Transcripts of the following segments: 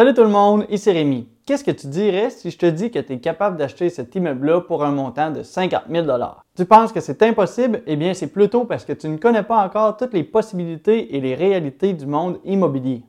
Salut tout le monde, ici Rémi. Qu'est-ce que tu dirais si je te dis que tu es capable d'acheter cet immeuble-là pour un montant de 50 000 Tu penses que c'est impossible? Eh bien, c'est plutôt parce que tu ne connais pas encore toutes les possibilités et les réalités du monde immobilier.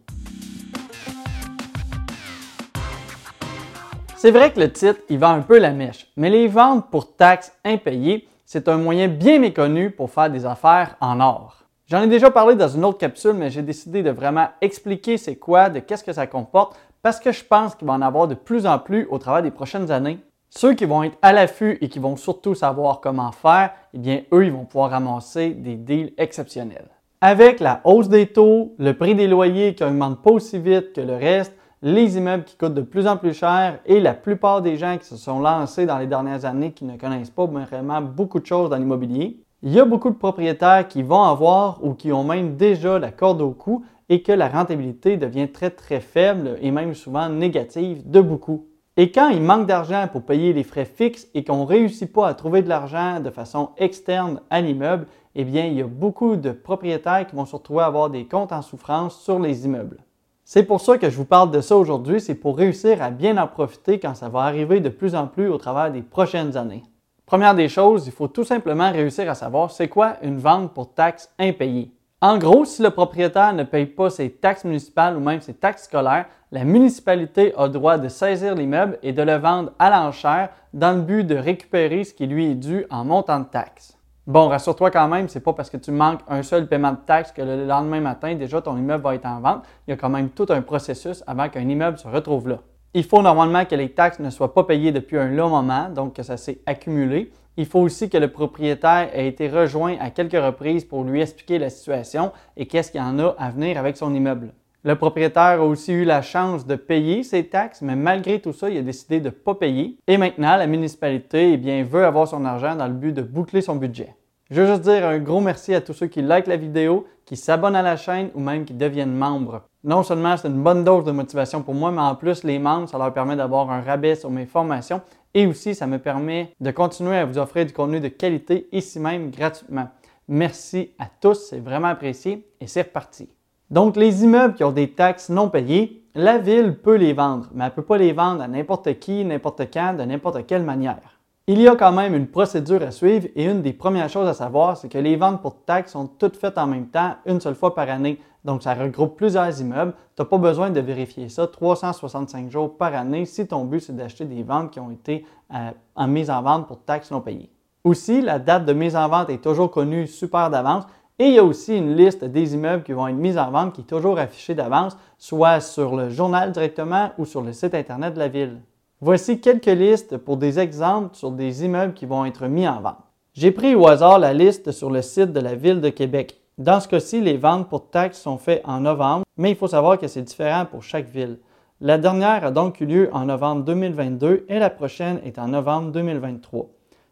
C'est vrai que le titre, il vend un peu la mèche, mais les ventes pour taxes impayées, c'est un moyen bien méconnu pour faire des affaires en or. J'en ai déjà parlé dans une autre capsule, mais j'ai décidé de vraiment expliquer c'est quoi, de qu'est-ce que ça comporte, parce que je pense qu'il va en avoir de plus en plus au travers des prochaines années. Ceux qui vont être à l'affût et qui vont surtout savoir comment faire, eh bien, eux, ils vont pouvoir ramasser des deals exceptionnels. Avec la hausse des taux, le prix des loyers qui augmente pas aussi vite que le reste, les immeubles qui coûtent de plus en plus cher et la plupart des gens qui se sont lancés dans les dernières années qui ne connaissent pas vraiment beaucoup de choses dans l'immobilier, il y a beaucoup de propriétaires qui vont avoir ou qui ont même déjà la corde au cou et que la rentabilité devient très très faible et même souvent négative de beaucoup. Et quand il manque d'argent pour payer les frais fixes et qu'on ne réussit pas à trouver de l'argent de façon externe à l'immeuble, eh bien, il y a beaucoup de propriétaires qui vont se retrouver à avoir des comptes en souffrance sur les immeubles. C'est pour ça que je vous parle de ça aujourd'hui, c'est pour réussir à bien en profiter quand ça va arriver de plus en plus au travers des prochaines années. Première des choses, il faut tout simplement réussir à savoir c'est quoi une vente pour taxes impayées. En gros, si le propriétaire ne paye pas ses taxes municipales ou même ses taxes scolaires, la municipalité a le droit de saisir l'immeuble et de le vendre à l'enchère dans le but de récupérer ce qui lui est dû en montant de taxes. Bon, rassure-toi quand même, c'est pas parce que tu manques un seul paiement de taxes que le lendemain matin, déjà ton immeuble va être en vente. Il y a quand même tout un processus avant qu'un immeuble se retrouve là. Il faut normalement que les taxes ne soient pas payées depuis un long moment, donc que ça s'est accumulé. Il faut aussi que le propriétaire ait été rejoint à quelques reprises pour lui expliquer la situation et qu'est-ce qu'il y en a à venir avec son immeuble. Le propriétaire a aussi eu la chance de payer ses taxes, mais malgré tout ça, il a décidé de ne pas payer. Et maintenant, la municipalité eh veut avoir son argent dans le but de boucler son budget. Je veux juste dire un gros merci à tous ceux qui likent la vidéo, qui s'abonnent à la chaîne ou même qui deviennent membres. Non seulement c'est une bonne dose de motivation pour moi, mais en plus les membres, ça leur permet d'avoir un rabais sur mes formations et aussi ça me permet de continuer à vous offrir du contenu de qualité ici même gratuitement. Merci à tous, c'est vraiment apprécié et c'est reparti. Donc les immeubles qui ont des taxes non payées, la ville peut les vendre, mais elle ne peut pas les vendre à n'importe qui, n'importe quand, de n'importe quelle manière. Il y a quand même une procédure à suivre et une des premières choses à savoir, c'est que les ventes pour taxes sont toutes faites en même temps, une seule fois par année. Donc, ça regroupe plusieurs immeubles. Tu n'as pas besoin de vérifier ça 365 jours par année si ton but, c'est d'acheter des ventes qui ont été euh, en mise en vente pour taxes non payées. Aussi, la date de mise en vente est toujours connue super d'avance et il y a aussi une liste des immeubles qui vont être mis en vente qui est toujours affichée d'avance, soit sur le journal directement ou sur le site Internet de la ville. Voici quelques listes pour des exemples sur des immeubles qui vont être mis en vente. J'ai pris au hasard la liste sur le site de la Ville de Québec. Dans ce cas-ci, les ventes pour taxes sont faites en novembre, mais il faut savoir que c'est différent pour chaque ville. La dernière a donc eu lieu en novembre 2022 et la prochaine est en novembre 2023.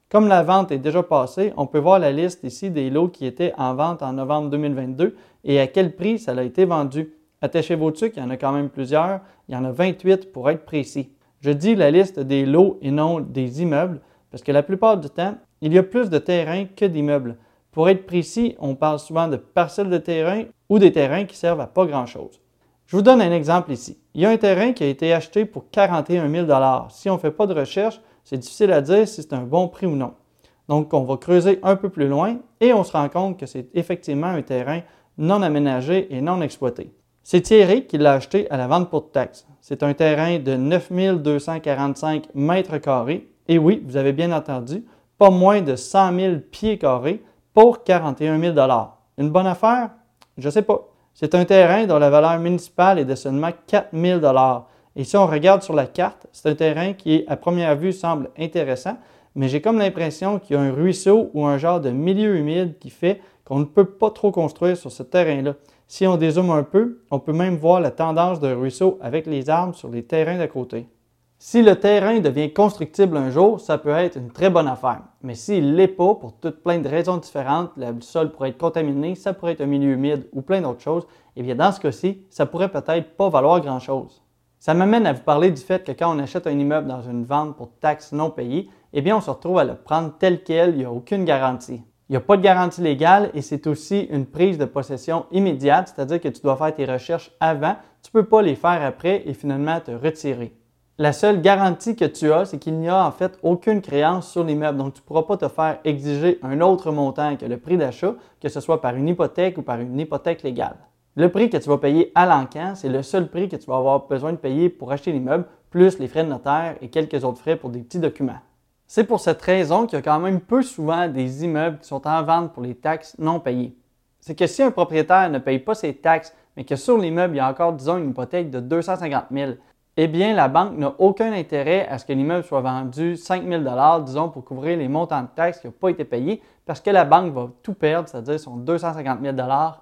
Comme la vente est déjà passée, on peut voir la liste ici des lots qui étaient en vente en novembre 2022 et à quel prix ça a été vendu. Attachez-vous dessus qu'il y en a quand même plusieurs. Il y en a 28 pour être précis. Je dis la liste des lots et non des immeubles parce que la plupart du temps, il y a plus de terrains que d'immeubles. Pour être précis, on parle souvent de parcelles de terrain ou des terrains qui servent à pas grand-chose. Je vous donne un exemple ici. Il y a un terrain qui a été acheté pour 41 000 Si on ne fait pas de recherche, c'est difficile à dire si c'est un bon prix ou non. Donc, on va creuser un peu plus loin et on se rend compte que c'est effectivement un terrain non aménagé et non exploité. C'est Thierry qui l'a acheté à la vente pour taxe. C'est un terrain de 9245 mètres carrés. Et oui, vous avez bien entendu, pas moins de 100 000 pieds carrés pour 41 000 Une bonne affaire? Je ne sais pas. C'est un terrain dont la valeur municipale est de seulement 4 000 Et si on regarde sur la carte, c'est un terrain qui, à première vue, semble intéressant, mais j'ai comme l'impression qu'il y a un ruisseau ou un genre de milieu humide qui fait qu'on ne peut pas trop construire sur ce terrain-là. Si on dézoome un peu, on peut même voir la tendance de ruisseau avec les arbres sur les terrains d'à côté. Si le terrain devient constructible un jour, ça peut être une très bonne affaire. Mais s'il ne l'est pas, pour toutes plein de raisons différentes, le sol pourrait être contaminé, ça pourrait être un milieu humide ou plein d'autres choses, et eh bien dans ce cas-ci, ça pourrait peut-être pas valoir grand-chose. Ça m'amène à vous parler du fait que quand on achète un immeuble dans une vente pour taxes non payées, eh bien on se retrouve à le prendre tel quel, il n'y a aucune garantie. Il n'y a pas de garantie légale et c'est aussi une prise de possession immédiate, c'est-à-dire que tu dois faire tes recherches avant, tu ne peux pas les faire après et finalement te retirer. La seule garantie que tu as, c'est qu'il n'y a en fait aucune créance sur l'immeuble. Donc, tu ne pourras pas te faire exiger un autre montant que le prix d'achat, que ce soit par une hypothèque ou par une hypothèque légale. Le prix que tu vas payer à l'encan, c'est le seul prix que tu vas avoir besoin de payer pour acheter l'immeuble, plus les frais de notaire et quelques autres frais pour des petits documents. C'est pour cette raison qu'il y a quand même peu souvent des immeubles qui sont en vente pour les taxes non payées. C'est que si un propriétaire ne paye pas ses taxes, mais que sur l'immeuble, il y a encore, disons, une hypothèque de 250 000, eh bien, la banque n'a aucun intérêt à ce que l'immeuble soit vendu 5 000 disons, pour couvrir les montants de taxes qui n'ont pas été payés, parce que la banque va tout perdre, c'est-à-dire son 250 000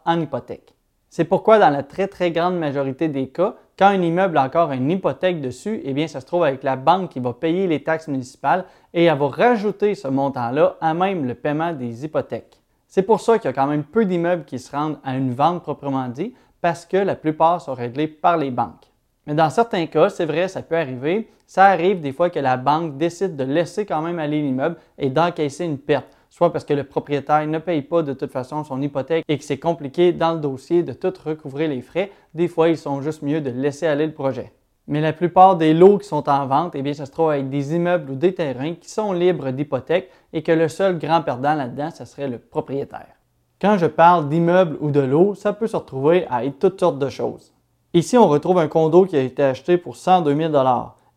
en hypothèque. C'est pourquoi, dans la très, très grande majorité des cas, quand un immeuble a encore une hypothèque dessus, eh bien, ça se trouve avec la banque qui va payer les taxes municipales et elle va rajouter ce montant-là à même le paiement des hypothèques. C'est pour ça qu'il y a quand même peu d'immeubles qui se rendent à une vente proprement dit, parce que la plupart sont réglés par les banques. Mais dans certains cas, c'est vrai, ça peut arriver. Ça arrive des fois que la banque décide de laisser quand même aller l'immeuble et d'encaisser une perte soit parce que le propriétaire ne paye pas de toute façon son hypothèque et que c'est compliqué dans le dossier de tout recouvrir les frais, des fois ils sont juste mieux de laisser aller le projet. Mais la plupart des lots qui sont en vente, eh bien, ça se trouve avec des immeubles ou des terrains qui sont libres d'hypothèque et que le seul grand perdant là-dedans, ce serait le propriétaire. Quand je parle d'immeubles ou de lots, ça peut se retrouver à toutes sortes de choses. Ici, on retrouve un condo qui a été acheté pour 102 000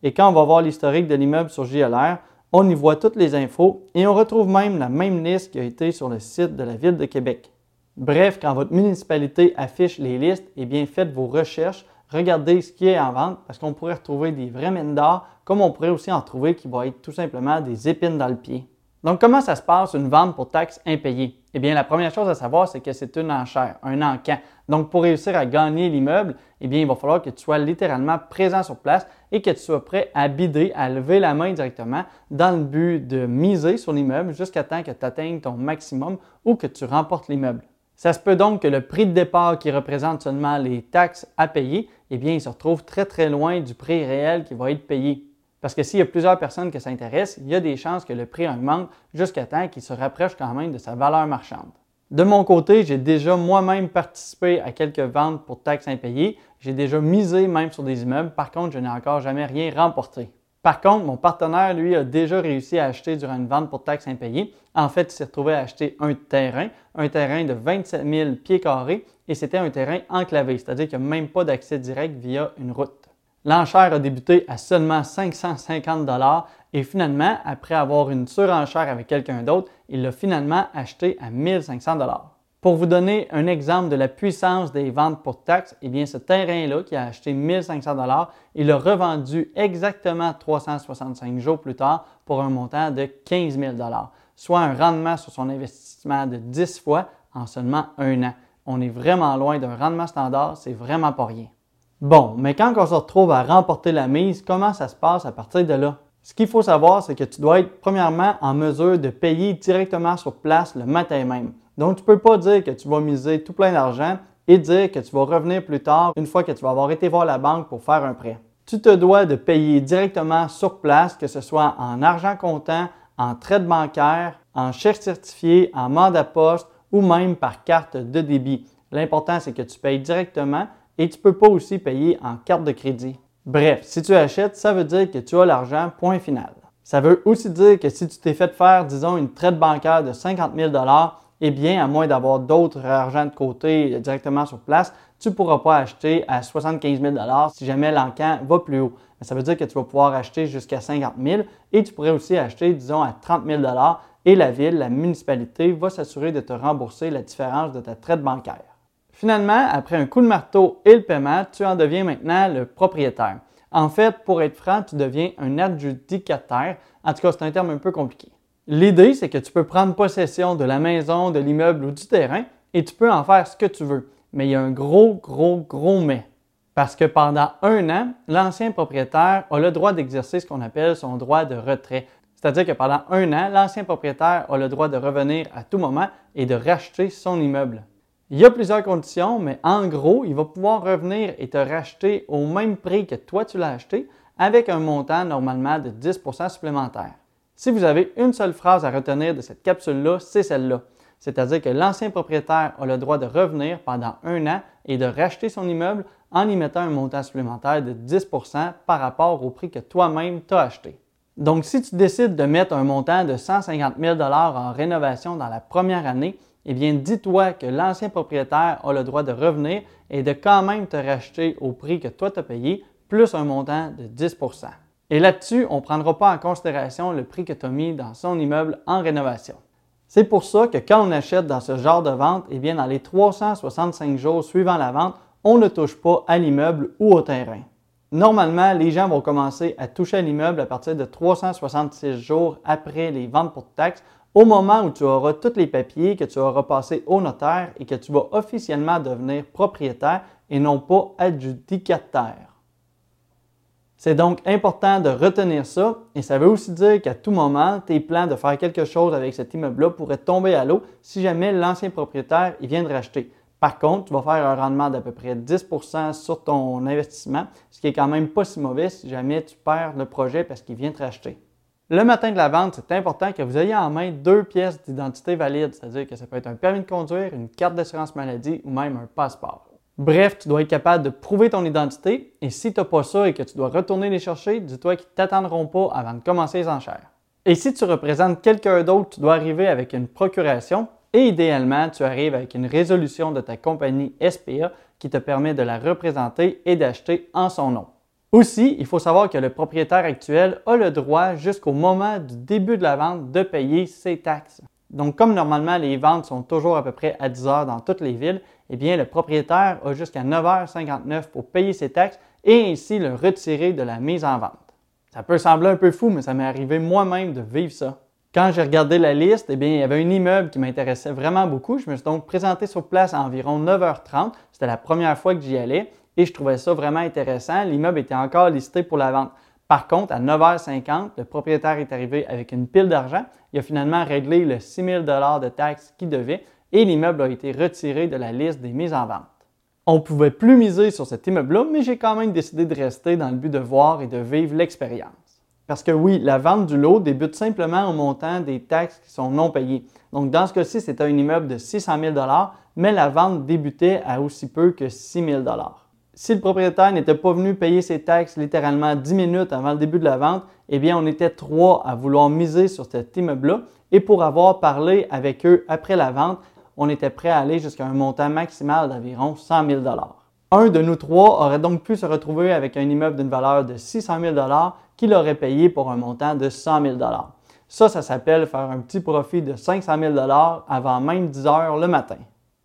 et quand on va voir l'historique de l'immeuble sur JLR, on y voit toutes les infos et on retrouve même la même liste qui a été sur le site de la Ville de Québec. Bref, quand votre municipalité affiche les listes, eh bien faites vos recherches, regardez ce qui est en vente parce qu'on pourrait retrouver des vrais mines d'or comme on pourrait aussi en trouver qui vont être tout simplement des épines dans le pied. Donc, comment ça se passe une vente pour taxes impayées? Eh bien, la première chose à savoir, c'est que c'est une enchère, un encan. Donc, pour réussir à gagner l'immeuble, eh bien, il va falloir que tu sois littéralement présent sur place et que tu sois prêt à bider, à lever la main directement dans le but de miser sur l'immeuble jusqu'à temps que tu atteignes ton maximum ou que tu remportes l'immeuble. Ça se peut donc que le prix de départ qui représente seulement les taxes à payer, eh bien, il se retrouve très très loin du prix réel qui va être payé. Parce que s'il y a plusieurs personnes qui s'intéressent, il y a des chances que le prix augmente jusqu'à temps qu'il se rapproche quand même de sa valeur marchande. De mon côté, j'ai déjà moi-même participé à quelques ventes pour taxes impayées. J'ai déjà misé même sur des immeubles. Par contre, je n'ai encore jamais rien remporté. Par contre, mon partenaire, lui, a déjà réussi à acheter durant une vente pour taxes impayées. En fait, il s'est retrouvé à acheter un terrain, un terrain de 27 000 pieds carrés, et c'était un terrain enclavé, c'est-à-dire qu'il n'y a même pas d'accès direct via une route. L'enchère a débuté à seulement 550 dollars et finalement, après avoir une surenchère avec quelqu'un d'autre, il l'a finalement acheté à 1500 dollars. Pour vous donner un exemple de la puissance des ventes pour taxes, eh bien ce terrain-là qui a acheté 1500 dollars, il l'a revendu exactement 365 jours plus tard pour un montant de 15 000 dollars, soit un rendement sur son investissement de 10 fois en seulement un an. On est vraiment loin d'un rendement standard, c'est vraiment pas rien. Bon, mais quand on se retrouve à remporter la mise, comment ça se passe à partir de là? Ce qu'il faut savoir, c'est que tu dois être premièrement en mesure de payer directement sur place le matin même. Donc, tu ne peux pas dire que tu vas miser tout plein d'argent et dire que tu vas revenir plus tard une fois que tu vas avoir été voir la banque pour faire un prêt. Tu te dois de payer directement sur place, que ce soit en argent comptant, en traite bancaire, en chèque certifié, en mandat poste ou même par carte de débit. L'important, c'est que tu payes directement et tu ne peux pas aussi payer en carte de crédit. Bref, si tu achètes, ça veut dire que tu as l'argent, point final. Ça veut aussi dire que si tu t'es fait faire, disons, une traite bancaire de 50 000 eh bien, à moins d'avoir d'autres argent de côté directement sur place, tu ne pourras pas acheter à 75 000 si jamais l'encan va plus haut. Mais ça veut dire que tu vas pouvoir acheter jusqu'à 50 000 et tu pourrais aussi acheter, disons, à 30 000 et la ville, la municipalité, va s'assurer de te rembourser la différence de ta traite bancaire. Finalement, après un coup de marteau et le paiement, tu en deviens maintenant le propriétaire. En fait, pour être franc, tu deviens un adjudicataire. En tout cas, c'est un terme un peu compliqué. L'idée, c'est que tu peux prendre possession de la maison, de l'immeuble ou du terrain et tu peux en faire ce que tu veux. Mais il y a un gros, gros, gros mais. Parce que pendant un an, l'ancien propriétaire a le droit d'exercer ce qu'on appelle son droit de retrait. C'est-à-dire que pendant un an, l'ancien propriétaire a le droit de revenir à tout moment et de racheter son immeuble. Il y a plusieurs conditions, mais en gros, il va pouvoir revenir et te racheter au même prix que toi tu l'as acheté avec un montant normalement de 10% supplémentaire. Si vous avez une seule phrase à retenir de cette capsule-là, c'est celle-là. c'est-à-dire que l'ancien propriétaire a le droit de revenir pendant un an et de racheter son immeuble en y mettant un montant supplémentaire de 10% par rapport au prix que toi-même t'as acheté. Donc, si tu décides de mettre un montant de 150 000 en rénovation dans la première année, eh bien, dis-toi que l'ancien propriétaire a le droit de revenir et de quand même te racheter au prix que toi t'as payé, plus un montant de 10% Et là-dessus, on ne prendra pas en considération le prix que tu as mis dans son immeuble en rénovation. C'est pour ça que quand on achète dans ce genre de vente, eh bien, dans les 365 jours suivant la vente, on ne touche pas à l'immeuble ou au terrain. Normalement, les gens vont commencer à toucher à l'immeuble à partir de 366 jours après les ventes pour taxes, au moment où tu auras tous les papiers que tu auras passés au notaire et que tu vas officiellement devenir propriétaire et non pas adjudicataire. C'est donc important de retenir ça et ça veut aussi dire qu'à tout moment, tes plans de faire quelque chose avec cet immeuble-là pourraient tomber à l'eau si jamais l'ancien propriétaire vient de racheter. Par contre, tu vas faire un rendement d'à peu près 10% sur ton investissement, ce qui est quand même pas si mauvais si jamais tu perds le projet parce qu'il vient de racheter. Le matin de la vente, c'est important que vous ayez en main deux pièces d'identité valides, c'est-à-dire que ça peut être un permis de conduire, une carte d'assurance maladie ou même un passeport. Bref, tu dois être capable de prouver ton identité et si tu n'as pas ça et que tu dois retourner les chercher, dis-toi qu'ils ne t'attendront pas avant de commencer les enchères. Et si tu représentes quelqu'un d'autre, tu dois arriver avec une procuration et idéalement, tu arrives avec une résolution de ta compagnie SPA qui te permet de la représenter et d'acheter en son nom. Aussi, il faut savoir que le propriétaire actuel a le droit jusqu'au moment du début de la vente de payer ses taxes. Donc, comme normalement les ventes sont toujours à peu près à 10 heures dans toutes les villes, eh bien, le propriétaire a jusqu'à 9h59 pour payer ses taxes et ainsi le retirer de la mise en vente. Ça peut sembler un peu fou, mais ça m'est arrivé moi-même de vivre ça. Quand j'ai regardé la liste, eh bien, il y avait un immeuble qui m'intéressait vraiment beaucoup. Je me suis donc présenté sur place à environ 9h30. C'était la première fois que j'y allais et je trouvais ça vraiment intéressant. L'immeuble était encore listé pour la vente. Par contre, à 9h50, le propriétaire est arrivé avec une pile d'argent. Il a finalement réglé le 6 000 de taxes qu'il devait et l'immeuble a été retiré de la liste des mises en vente. On ne pouvait plus miser sur cet immeuble-là, mais j'ai quand même décidé de rester dans le but de voir et de vivre l'expérience. Parce que oui, la vente du lot débute simplement au montant des taxes qui sont non payées. Donc, dans ce cas-ci, c'était un immeuble de 600 000 mais la vente débutait à aussi peu que 6 000 Si le propriétaire n'était pas venu payer ses taxes littéralement 10 minutes avant le début de la vente, eh bien, on était trois à vouloir miser sur cet immeuble-là. Et pour avoir parlé avec eux après la vente, on était prêt à aller jusqu'à un montant maximal d'environ 100 000 Un de nous trois aurait donc pu se retrouver avec un immeuble d'une valeur de 600 000 qu'il aurait payé pour un montant de 100 000 Ça, ça s'appelle faire un petit profit de 500 000 avant même 10 heures le matin.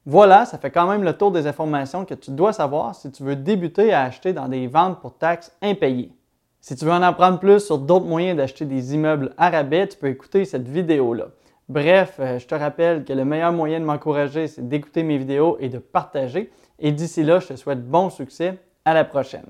Voilà, ça fait quand même le tour des informations que tu dois savoir si tu veux débuter à acheter dans des ventes pour taxes impayées. Si tu veux en apprendre plus sur d'autres moyens d'acheter des immeubles à rabais, tu peux écouter cette vidéo-là. Bref, euh, je te rappelle que le meilleur moyen de m'encourager, c'est d'écouter mes vidéos et de partager. Et d'ici là, je te souhaite bon succès. À la prochaine.